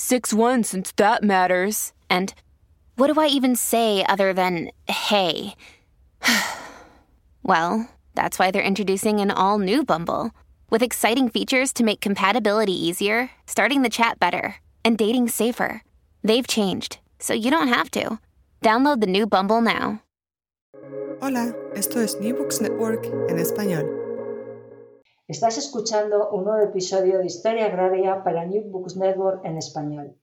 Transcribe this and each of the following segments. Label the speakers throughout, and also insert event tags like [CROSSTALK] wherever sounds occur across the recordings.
Speaker 1: 6 1 since that matters. And what do I even say other than hey? [SIGHS] well, that's why they're introducing an all new Bumble with exciting features to make compatibility easier, starting the chat better, and dating safer. They've changed, so you don't have to. Download the new Bumble now.
Speaker 2: Hola, esto es New Books Network en español.
Speaker 3: Estás escuchando un nuevo episodio de Historia Agraria para New Books Network en español.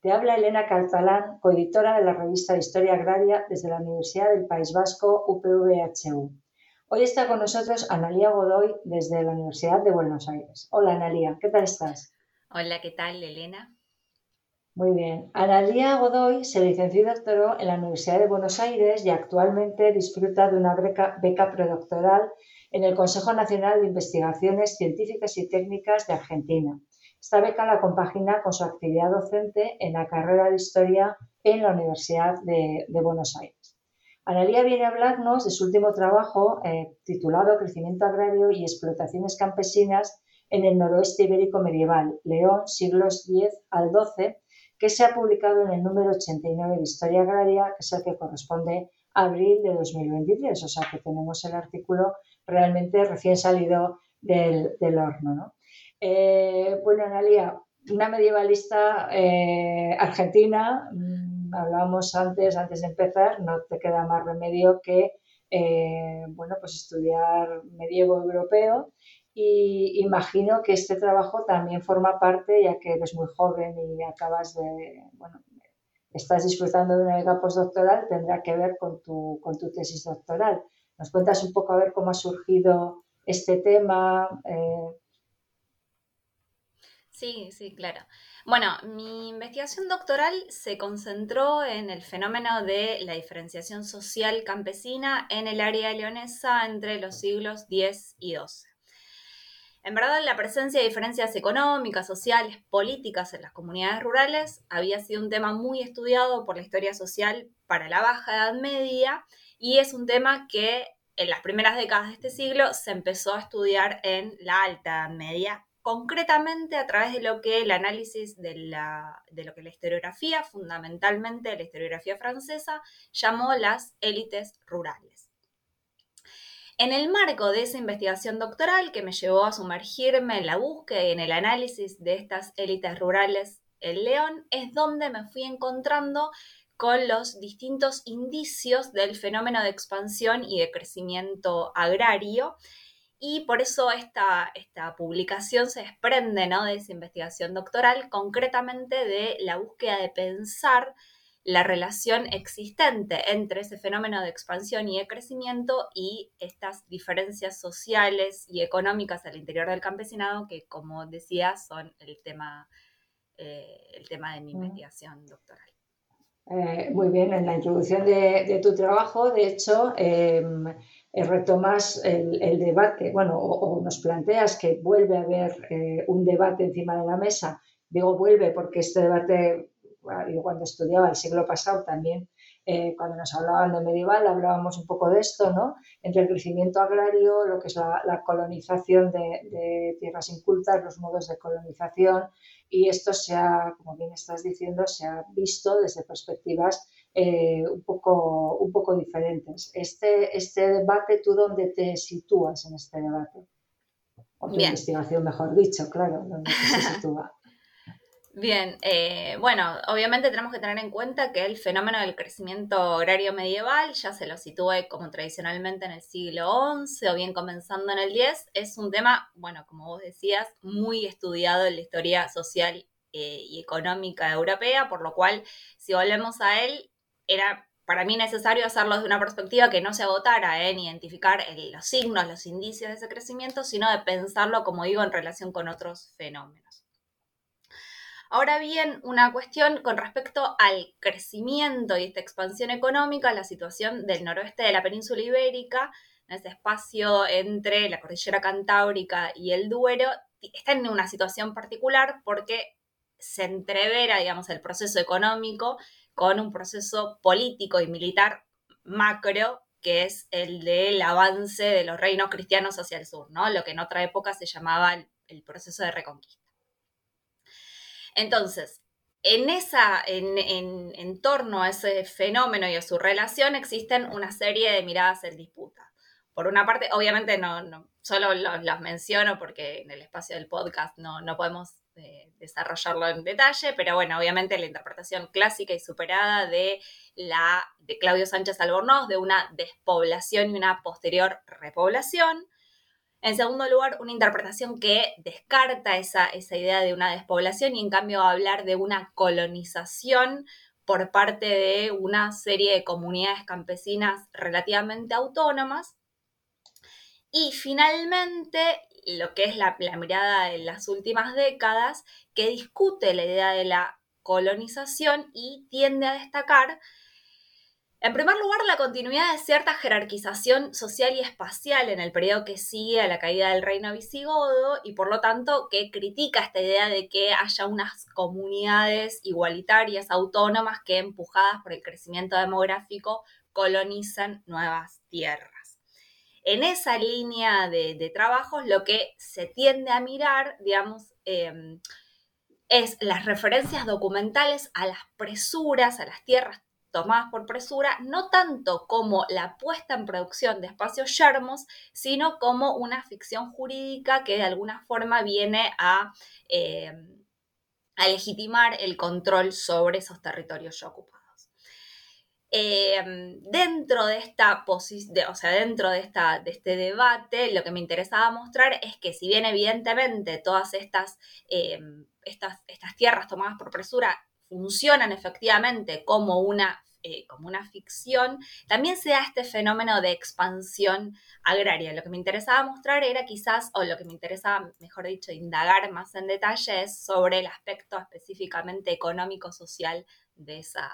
Speaker 3: Te habla Elena Calzalán, coeditora de la revista Historia Agraria desde la Universidad del País Vasco, UPVHU. Hoy está con nosotros Analía Godoy desde la Universidad de Buenos Aires. Hola Analía, ¿qué tal estás?
Speaker 4: Hola, ¿qué tal, Elena?
Speaker 3: Muy bien. Analía Godoy se licenció y doctoró en la Universidad de Buenos Aires y actualmente disfruta de una beca, beca predoctoral en el Consejo Nacional de Investigaciones Científicas y Técnicas de Argentina. Esta beca la compagina con su actividad docente en la carrera de Historia en la Universidad de, Buenos Aires. Analía viene a hablarnos de su último trabajo eh, titulado Crecimiento agrario y explotaciones campesinas en el noroeste ibérico medieval, León, siglos X al XII, que se ha publicado en el número 89 de Historia Agraria, que es el que corresponde a abril de 2023. O sea que tenemos el artículo realmente recién salido del, del horno. ¿no? Eh, bueno, Analia, una medievalista eh, argentina, mmm, hablábamos antes, antes de empezar, no te queda más remedio que eh, bueno, pues estudiar medievo europeo y imagino que este trabajo también forma parte, ya que eres muy joven y acabas de, bueno, estás disfrutando de una beca postdoctoral, tendrá que ver con tu, con tu tesis doctoral. ¿Nos cuentas un poco a ver cómo ha surgido este tema? Eh...
Speaker 4: Sí, sí, claro. Bueno, mi investigación doctoral se concentró en el fenómeno de la diferenciación social campesina en el área leonesa entre los siglos X y XII. En verdad, la presencia de diferencias económicas, sociales, políticas en las comunidades rurales había sido un tema muy estudiado por la historia social para la Baja Edad Media y es un tema que en las primeras décadas de este siglo se empezó a estudiar en la Alta Media, concretamente a través de lo que el análisis de, la, de lo que la historiografía, fundamentalmente la historiografía francesa, llamó las élites rurales. En el marco de esa investigación doctoral que me llevó a sumergirme en la búsqueda y en el análisis de estas élites rurales en León, es donde me fui encontrando con los distintos indicios del fenómeno de expansión y de crecimiento agrario. Y por eso esta, esta publicación se desprende ¿no? de esa investigación doctoral, concretamente de la búsqueda de pensar la relación existente entre ese fenómeno de expansión y de crecimiento y estas diferencias sociales y económicas al interior del campesinado que, como decía, son el tema, eh, el tema de mi investigación doctoral.
Speaker 3: Eh, muy bien, en la introducción de, tu trabajo, de hecho, eh, retomas el, el, debate, bueno, o, o, nos planteas que vuelve a haber eh, un debate encima de la mesa. Digo vuelve porque este debate, yo cuando estudiaba el siglo pasado también, eh, cuando nos hablaban de medieval, hablábamos un poco de esto, ¿no? Entre el crecimiento agrario, lo que es la, la colonización de, de tierras incultas, los modos de colonización, y esto se ha, como bien estás diciendo, se ha visto desde perspectivas eh, un, poco, un poco diferentes. Este, este debate, ¿tú dónde te sitúas en este debate? O tu
Speaker 4: Bien.
Speaker 3: investigación, mejor dicho, claro, ¿dónde se sitúa?
Speaker 4: Bien, eh, bueno, obviamente tenemos que tener en cuenta que el fenómeno del crecimiento agrario medieval ya se lo sitúe como tradicionalmente en el siglo XI o bien comenzando en el X, es un tema, bueno, como vos decías, muy estudiado en la historia social eh, y económica europea, por lo cual, si volvemos a él, era para mí necesario hacerlo de una perspectiva que no se agotara en identificar los signos, los indicios de ese crecimiento, sino de pensarlo, como digo, en relación con otros fenómenos. Ahora bien, una cuestión con respecto al crecimiento y esta expansión económica, la situación del noroeste de la península ibérica, en ese espacio entre la cordillera cantábrica y el Duero, está en una situación particular porque se entrevera, digamos, el proceso económico con un proceso político y militar macro que es el del avance de los reinos cristianos hacia el sur, ¿no? Lo que en otra época se llamaba el, proceso de reconquista. Entonces, en, esa, en, torno a ese fenómeno y a su relación existen una serie de miradas en disputa. Por una parte, obviamente no, solo los, menciono porque en el espacio del podcast no, no podemos desarrollarlo en detalle, pero bueno, obviamente la interpretación clásica y superada de la de Claudio Sánchez Albornoz de una despoblación y una posterior repoblación. En segundo lugar, una interpretación que descarta esa, esa idea de una despoblación y en cambio hablar de una colonización por parte de una serie de comunidades campesinas relativamente autónomas. Y finalmente, lo que es la, mirada de las últimas décadas, que discute la idea de la colonización y tiende a destacar, en primer lugar, la continuidad de cierta jerarquización social y espacial en el periodo que sigue a la caída del reino visigodo y por lo tanto que critica esta idea de que haya unas comunidades igualitarias, autónomas, que empujadas por el crecimiento demográfico colonizan nuevas tierras. En esa línea de, trabajos lo que se tiende a mirar, digamos, em, es las referencias documentales a las presuras, a las tierras tomadas por presura, no tanto como la puesta en producción de espacios yermos, sino como una ficción jurídica que de alguna forma viene a, em, legitimar el control sobre esos territorios ya ocupados. Em, dentro de esta o sea, dentro de, esta, de este debate, lo que me interesaba mostrar es que si bien evidentemente todas estas, em, estas, estas tierras tomadas por presura funcionan efectivamente como una eh, como una ficción, también se da este fenómeno de expansión agraria. Lo que me interesaba mostrar era quizás, o lo que me interesaba, mejor dicho, indagar más en detalle es sobre el aspecto específicamente económico-social de esa,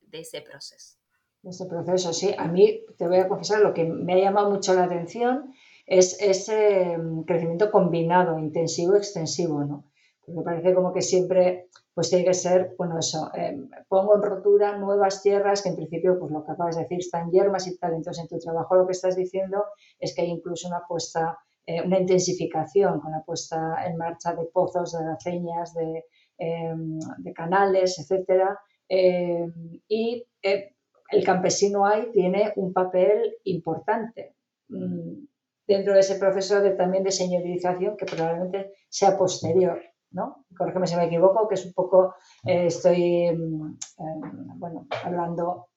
Speaker 4: de ese proceso.
Speaker 3: De ese proceso, sí. A mí, te voy a confesar, lo que me ha llamado mucho la atención es ese mm, crecimiento combinado, intensivo, extensivo, ¿no? Porque parece como que siempre pues tiene que ser, bueno, eso, em, pongo en rotura nuevas tierras que en principio, pues lo que acabas de decir, están yermas y tal. Entonces, en tu trabajo lo que estás diciendo es que hay incluso una puesta, eh, una intensificación con la puesta en marcha de pozos, de aceñas, de, em, de canales, etcétera, eh, y eh, el campesino ahí tiene un papel importante mm, dentro de ese proceso de, también de señorización que probablemente sea posterior. ¿No? Corrígeme si me equivoco, que es un poco, eh, estoy mm, bueno, hablando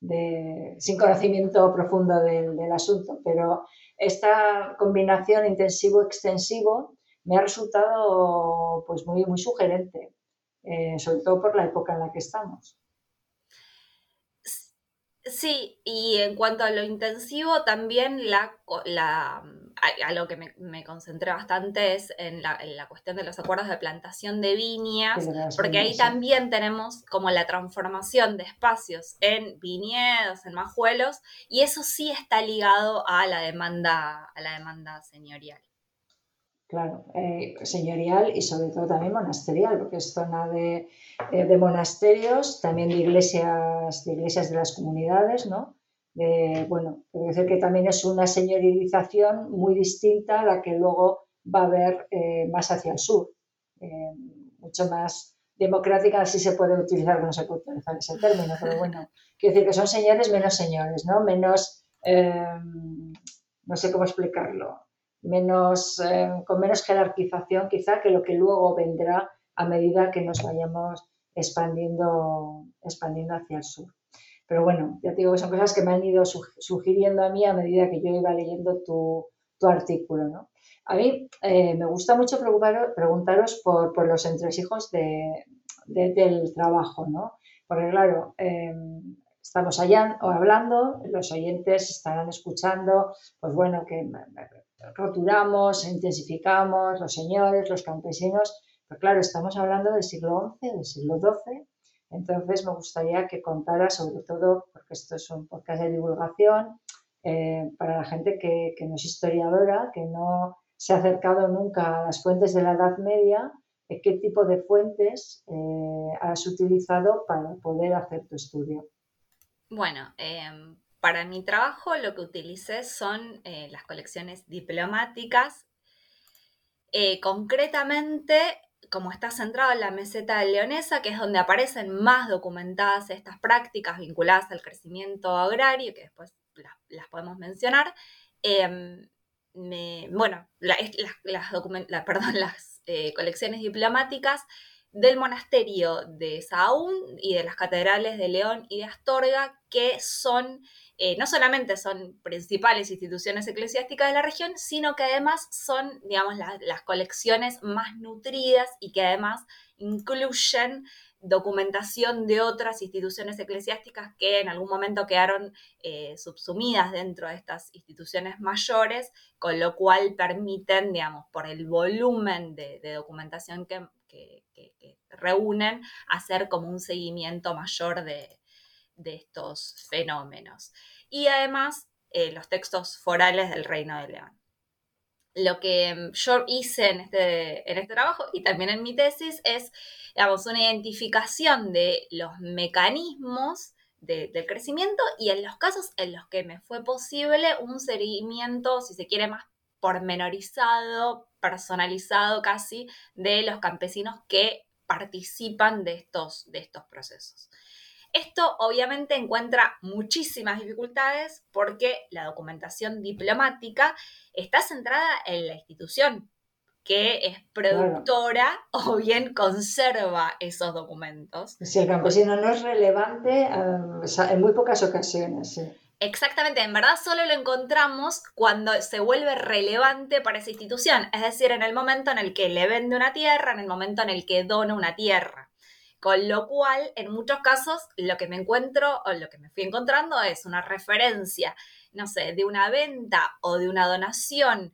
Speaker 3: de, sin conocimiento profundo del, del, asunto, pero esta combinación intensivo-extensivo me ha resultado pues, muy, muy sugerente eh, sobre todo por la época en la que estamos.
Speaker 4: Sí, y en cuanto a lo intensivo, también la, a, lo que me, concentré bastante es en la, cuestión de los acuerdos de plantación de viñas, porque ahí también tenemos como la transformación de espacios en viñedos, en majuelos, y eso sí está ligado a la demanda, a la demanda señorial.
Speaker 3: Claro, eh, señorial y sobre todo también monasterial, porque es zona de, eh, de, monasterios, también de iglesias, de iglesias de las comunidades, ¿no? De, bueno, puede decir que también es una señorización muy distinta a la que luego va a haber eh, más hacia el sur, mucho más democrática, así se puede utilizar, no se puede utilizar ese término, pero bueno, [LAUGHS] quiero decir que son señores menos señores, ¿no? Menos, no sé cómo explicarlo, menos, eh, con menos jerarquización quizá que lo que luego vendrá a medida que nos vayamos expandiendo, expandiendo hacia el sur. Pero bueno, ya te digo que son cosas que me han ido sugiriendo a mí a medida que yo iba leyendo tu, artículo. ¿no? A mí eh, me gusta mucho preguntaros por, los entresijos de, del trabajo, ¿no? Porque claro, em, estamos allá hablando, los oyentes estarán escuchando, pues bueno, que roturamos, intensificamos, los señores, los campesinos, pero claro, estamos hablando del siglo XI, del siglo XII, entonces me gustaría que contara sobre todo, porque esto es un podcast de divulgación, eh, para la gente que, no es historiadora, que no se ha acercado nunca a las fuentes de la Edad Media, eh, qué tipo de fuentes eh, has utilizado para poder hacer tu estudio.
Speaker 4: Bueno, em, para mi trabajo lo que utilicé son las colecciones diplomáticas. concretamente, como está centrado en la meseta leonesa, que es donde aparecen más documentadas estas prácticas vinculadas al crecimiento agrario, que después las, podemos mencionar. Em, bueno, las, [LAUGHS] perdón, las eh, colecciones diplomáticas del monasterio de Sahagún y de las catedrales de León y de Astorga, que son, eh, no solamente son principales instituciones eclesiásticas de la región, sino que además son, digamos, las colecciones más nutridas y que además incluyen documentación de otras instituciones eclesiásticas que en algún momento quedaron eh, subsumidas dentro de estas instituciones mayores, con lo cual permiten, digamos, por el volumen de, documentación que, reúnen, hacer como un seguimiento mayor de, estos fenómenos. Y además, eh, los textos forales del Reino de León lo que yo hice en este, en este trabajo y también en mi tesis es, digamos, una identificación de los mecanismos del crecimiento y en los casos en los que me fue posible un seguimiento, si se quiere, más pormenorizado, personalizado casi, de los campesinos que participan de estos, de estos procesos. Esto obviamente encuentra muchísimas dificultades porque la documentación diplomática está centrada en la institución que es productora [LAUGHS] o bien conserva esos documentos.
Speaker 3: Si el campesino no es relevante, eh, en muy pocas ocasiones.
Speaker 4: Exactamente, en verdad solo lo encontramos cuando se vuelve relevante para esa institución, es decir, en el momento en el que le vende una tierra, en el momento en el que dona una tierra. Con lo cual, en muchos casos, lo que me encuentro o lo que me fui encontrando es una referencia, no sé, de una venta o de una donación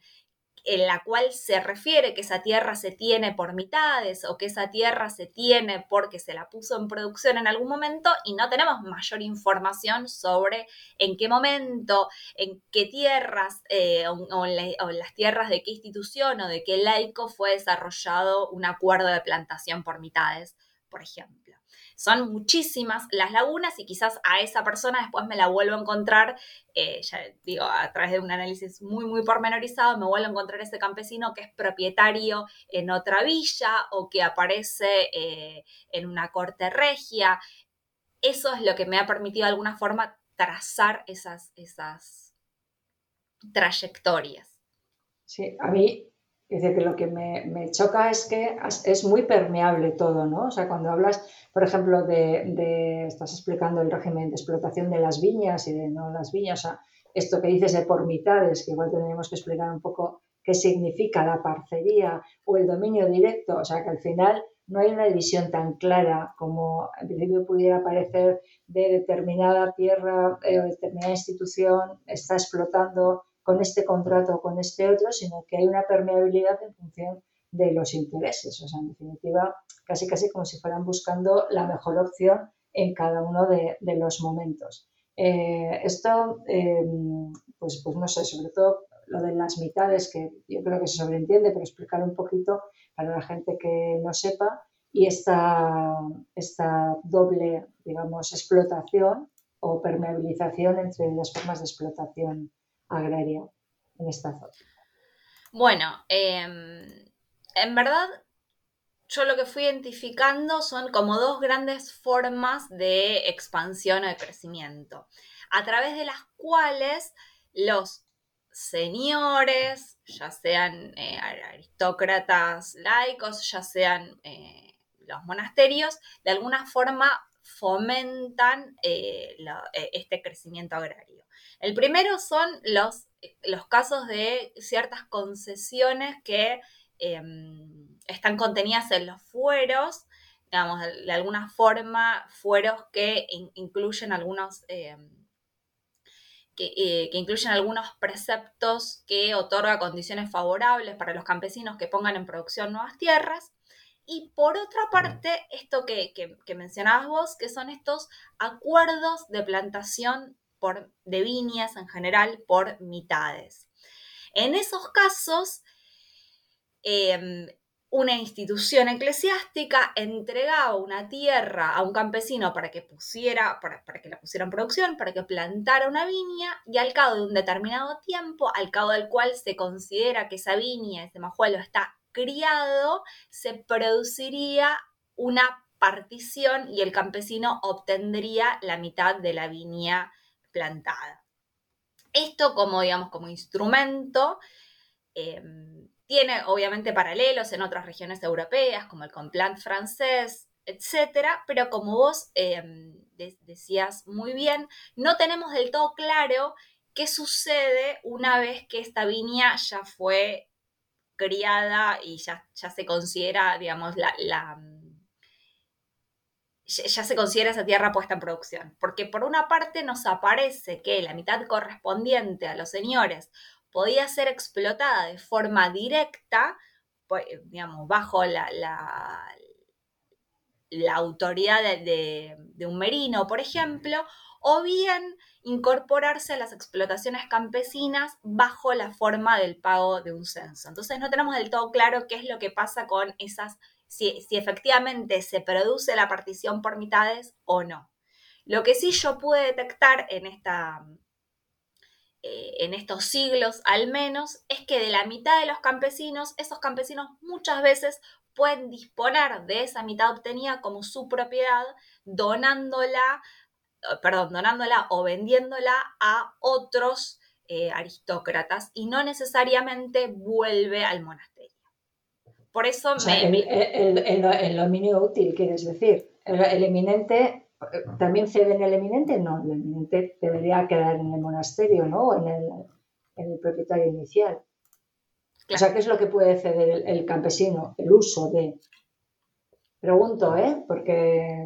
Speaker 4: en la cual se refiere que esa tierra se tiene por mitades o que esa tierra se tiene porque se la puso en producción en algún momento y no tenemos mayor información sobre en qué momento, en qué tierras eh, o, o, en las tierras de qué institución o de qué laico fue desarrollado un acuerdo de plantación por mitades por ejemplo. Son muchísimas las lagunas y quizás a esa persona después me la vuelvo a encontrar, eh, ya digo, a través de un análisis muy, muy pormenorizado, me vuelvo a encontrar ese campesino que es propietario en otra villa o que aparece eh, en una corte regia. Eso es lo que me ha permitido de alguna forma trazar esas, esas trayectorias.
Speaker 3: Sí, a mí Dice que lo que me, choca es que es muy permeable todo, ¿no? O sea, cuando hablas, por ejemplo, de, estás explicando el régimen de explotación de las viñas y de no las viñas, o sea, esto que dices de por mitades, que igual tendríamos que explicar un poco qué significa la parcería o el dominio directo, o sea, que al final no hay una división tan clara como en principio pudiera parecer de determinada tierra eh, o determinada institución está explotando con este contrato o con este otro, sino que hay una permeabilidad en función de los intereses. O sea, en definitiva, casi casi como si fueran buscando la mejor opción en cada uno de, los momentos. Eh, esto, em, pues, pues no sé, sobre todo lo de las mitades, que yo creo que se sobreentiende, pero explicar un poquito para la gente que no sepa, y esta, esta doble, digamos, explotación o permeabilización entre las formas de explotación agraria en esta zona?
Speaker 4: Bueno, em, en verdad yo lo que fui identificando son como dos grandes formas de expansión o de crecimiento, a través de las cuales los señores, ya sean eh, aristócratas laicos, ya sean eh, los monasterios, de alguna forma fomentan eh, este crecimiento agrario. El primero son los, los casos de ciertas concesiones que em, están contenidas en los fueros digamos, de, alguna forma, fueros que incluyen algunos... Eh, eh, que, incluyen algunos preceptos que otorga condiciones favorables para los campesinos que pongan en producción nuevas tierras. Y por otra parte, esto que, que, mencionabas vos, que son estos acuerdos de plantación por, de viñas en general por mitades. En esos casos, em, una institución eclesiástica entregaba una tierra a un campesino para que pusiera, para, que la pusiera en producción, para que plantara una viña, y al cabo de un determinado tiempo, al cabo del cual se considera que esa viña, ese majuelo está criado, se produciría una partición y el campesino obtendría la mitad de la viña plantada. Esto como, digamos, como instrumento em, tiene obviamente paralelos en otras regiones europeas, como el Complant francés, etcétera, pero como vos em, decías muy bien, no tenemos del todo claro qué sucede una vez que esta viña ya fue criada y ya, ya se considera, digamos, la, ya se considera esa tierra puesta en producción. Porque por una parte nos aparece que la mitad correspondiente a los señores podía ser explotada de forma directa, pues, digamos, bajo la, la, autoridad de, un merino, por ejemplo, o bien incorporarse a las explotaciones campesinas bajo la forma del pago de un censo. Entonces no tenemos del todo claro qué es lo que pasa con esas, si, si efectivamente se produce la partición por mitades o no. Lo que sí yo pude detectar en esta, eh, en estos siglos al menos, es que de la mitad de los campesinos, esos campesinos muchas veces pueden disponer de esa mitad obtenida como su propiedad, donándola, perdón, donándola o vendiéndola a otros eh, aristócratas y no necesariamente vuelve al monasterio. Por eso
Speaker 3: el, dominio útil, quieres decir. el eminente ¿También cede en el eminente? No, el eminente debería quedar en el monasterio, ¿no? En el, en el propietario inicial. O sea, ¿qué es lo que puede ceder el, campesino? El uso de. Pregunto, ¿eh? Porque.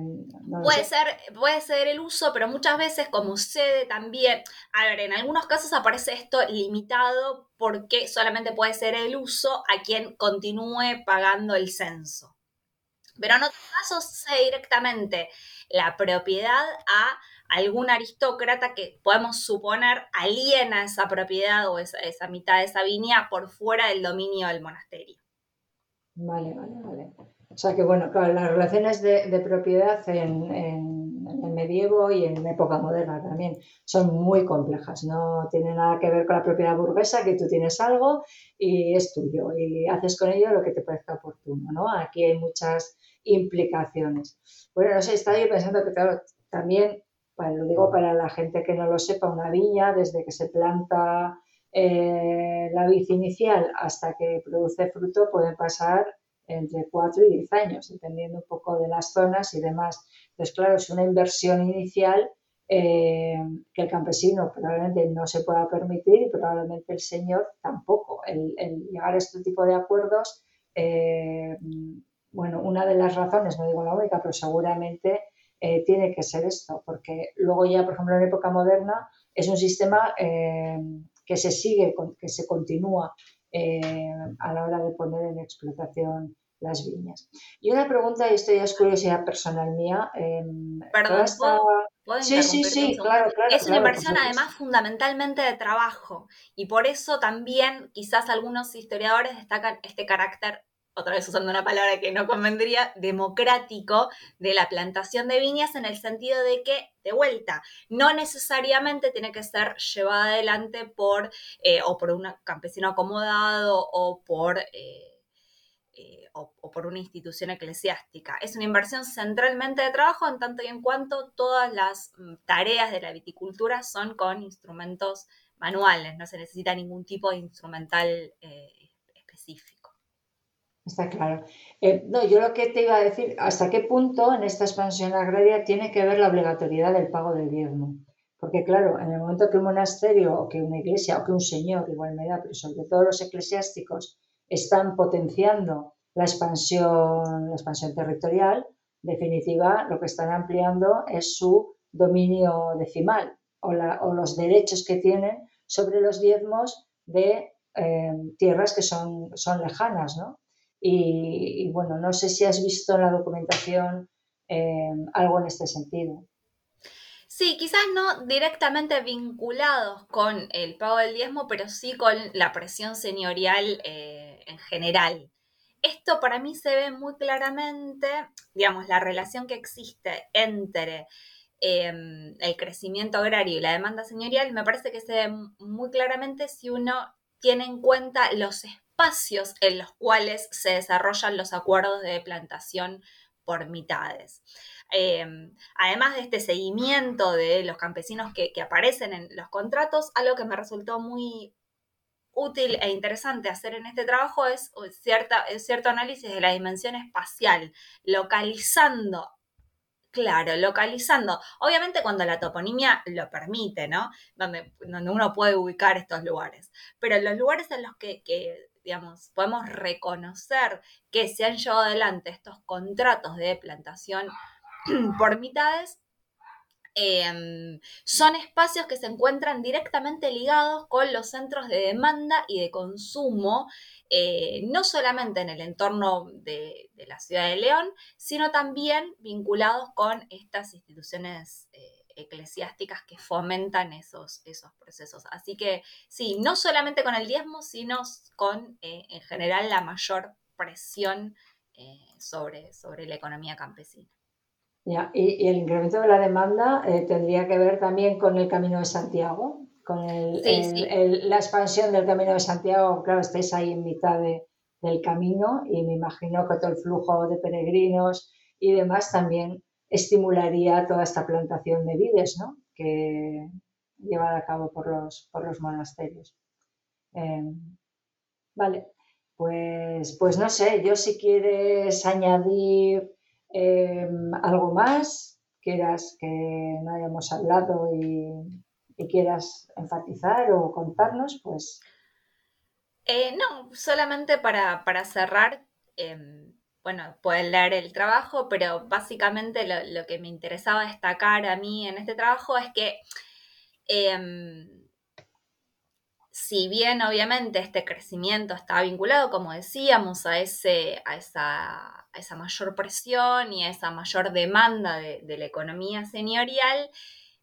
Speaker 4: puede, ser, puede ser el uso, pero muchas veces, como cede también. A ver, en algunos casos aparece esto limitado porque solamente puede ser el uso a quien continúe pagando el censo. Pero en otros casos cede directamente la propiedad a algún aristócrata que podemos suponer aliena esa propiedad o esa, mitad de esa viña por fuera del dominio del monasterio.
Speaker 3: Vale, vale, vale. O sea que, bueno, claro, las relaciones de, propiedad en, el medievo y en época moderna también son muy complejas. No tiene nada que ver con la propiedad burguesa, que tú tienes algo y es tuyo y haces con ello lo que te parezca oportuno, ¿no? Aquí hay muchas implicaciones. Bueno, no sé, estaba yo pensando que también, lo digo para la gente que no lo sepa, una viña, desde que se planta eh, la vid inicial hasta que produce fruto, puede pasar entre 4 y 10 años, dependiendo un poco de las zonas y demás. Entonces, claro, es una inversión inicial eh, que el campesino probablemente no se pueda permitir y probablemente el señor tampoco. El, llegar a este tipo de acuerdos eh, bueno, una de las razones, no digo la única, pero seguramente eh, tiene que ser esto, porque luego ya, por ejemplo, en época moderna es un sistema que se sigue, que se continúa a la hora de poner en explotación las viñas. Y una pregunta, y esto ya es curiosidad personal mía.
Speaker 4: Em, Perdón, sí, sí, sí, claro, claro. Es una inversión además fundamentalmente de trabajo y por eso también quizás algunos historiadores destacan este carácter otra vez usando una palabra que no convendría, democrático de la plantación de viñas en el sentido de que, de vuelta, no necesariamente tiene que ser llevada adelante por, eh, o por un campesino acomodado o por... Eh, eh, o, por una institución eclesiástica. Es una inversión centralmente de trabajo en tanto y en cuanto todas las mm, tareas de la viticultura son con instrumentos manuales, no se necesita ningún tipo de instrumental específico.
Speaker 3: Está claro. Eh, no, yo lo que te iba a decir, ¿hasta qué punto en esta expansión agraria tiene que ver la obligatoriedad del pago del diezmo? Porque claro, en el momento que un monasterio o que una iglesia o que un señor, igual me da, pero sobre todo los eclesiásticos, están potenciando la expansión, territorial, definitiva, lo que están ampliando es su dominio decimal o, los derechos que tienen sobre los diezmos de eh, tierras que son, son lejanas, ¿no? Y, bueno, no sé si has visto en la documentación eh, algo en este sentido.
Speaker 4: Sí, quizás no directamente vinculados con el pago del diezmo, pero sí con la presión señorial eh, en general. Esto para mí se ve muy claramente, digamos, la relación que existe entre em, el crecimiento agrario y la demanda señorial, me parece que se ve muy claramente si uno tiene en cuenta los espacios en los cuales se desarrollan los acuerdos de plantación por mitades. Em, además de este seguimiento de los campesinos que, aparecen en los contratos, algo que me resultó muy útil e interesante hacer en este trabajo es cierta, cierto análisis de la dimensión espacial, localizando Claro, localizando. Obviamente cuando la toponimia lo permite, ¿no? Donde, donde uno puede ubicar estos lugares. Pero los lugares en los que, que, podemos reconocer que se han llevado adelante estos contratos de plantación [CLEARS THROAT] por mitades, em, son espacios que se encuentran directamente ligados con los centros de demanda y de consumo, eh, no solamente en el entorno de, la ciudad de León, sino también vinculados con estas instituciones eh, eclesiásticas que fomentan esos, esos procesos. Así que sí, no solamente con el diezmo, sino con eh, en general la mayor presión sobre, sobre la economía campesina
Speaker 3: y, el incremento de la demanda eh, tendría que ver también con el Camino de Santiago, con la expansión del Camino de Santiago. Claro, estáis ahí en mitad del camino y me imagino que todo el flujo de peregrinos y demás también estimularía toda esta plantación de vides ¿no? que llevada a cabo por los, por los monasterios. Em, vale, pues, pues no sé, yo si quieres añadir Em, ¿Algo más quieras que no hayamos hablado y, quieras enfatizar o contarnos? Pues.
Speaker 4: Eh, no, solamente para, cerrar, em, bueno, pueden leer el trabajo, pero básicamente lo, que me interesaba destacar a mí en este trabajo es que em, si bien obviamente este crecimiento está vinculado, como decíamos, a, ese, a, esa, esa mayor presión y a esa mayor demanda de, la economía señorial,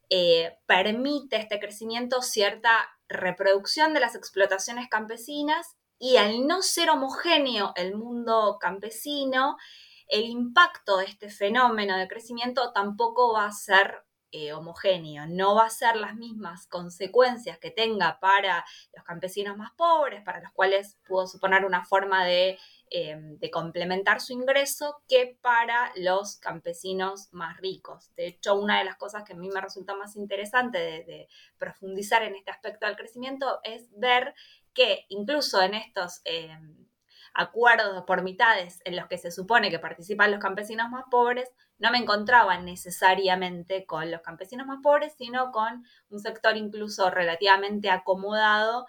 Speaker 4: eh, permite este crecimiento cierta reproducción de las explotaciones campesinas y al no ser homogéneo el mundo campesino, el impacto de este fenómeno de crecimiento tampoco va a ser eh, homogéneo, no va a ser las mismas consecuencias que tenga para los campesinos más pobres, para los cuales pudo suponer una forma de, em, complementar su ingreso, que para los campesinos más ricos. De hecho, una de las cosas que a mí me resulta más interesante de, profundizar en este aspecto del crecimiento es ver que incluso en estos... Em, acuerdos por mitades en los que se supone que participan los campesinos más pobres, no me encontraba necesariamente con los campesinos más pobres, sino con un sector incluso relativamente acomodado,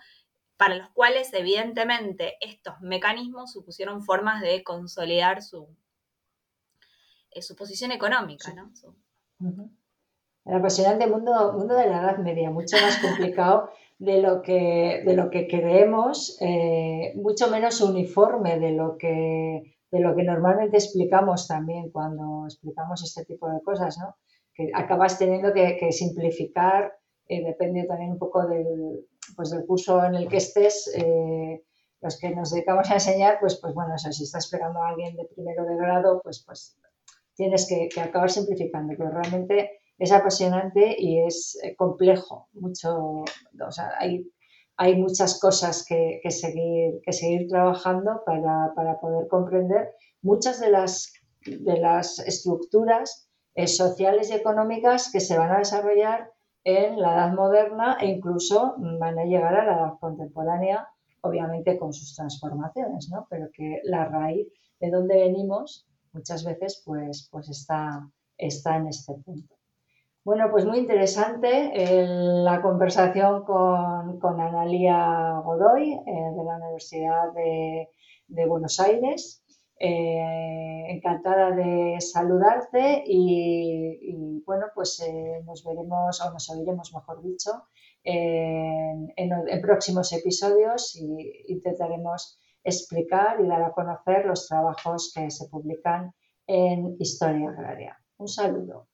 Speaker 4: para los cuales evidentemente estos mecanismos supusieron formas de consolidar su, eh, su posición económica. ¿no?
Speaker 3: El apasionante mundo, mundo de la Edad Media, mucho más complicado de lo que, de lo que creemos, eh, mucho menos uniforme de lo que de lo que normalmente explicamos también cuando explicamos este tipo de cosas, ¿no? Que acabas teniendo que, simplificar, eh, depende también un poco del, pues del curso en el que estés. Eh, los que nos dedicamos a enseñar, pues, pues bueno, si estás explicando a alguien de primero de grado, pues, pues tienes que, acabar simplificando, pero realmente es apasionante y es eh, complejo, mucho, o sea, hay hay muchas cosas que, seguir, que seguir trabajando para, poder comprender muchas de las, de las estructuras eh, sociales y económicas que se van a desarrollar en la edad moderna e incluso van a llegar a la edad contemporánea, obviamente con sus transformaciones, ¿no? pero que la raíz de donde venimos muchas veces pues, pues está, está en este punto. Bueno, pues muy interesante la conversación con, con Analia Godoy eh, de la Universidad de, Buenos Aires. Eh, encantada de saludarte y, bueno, pues eh, nos veremos o nos oiremos, mejor dicho, en, en, próximos episodios y intentaremos explicar y dar a conocer los trabajos que se publican en Historia Agraria. Un saludo.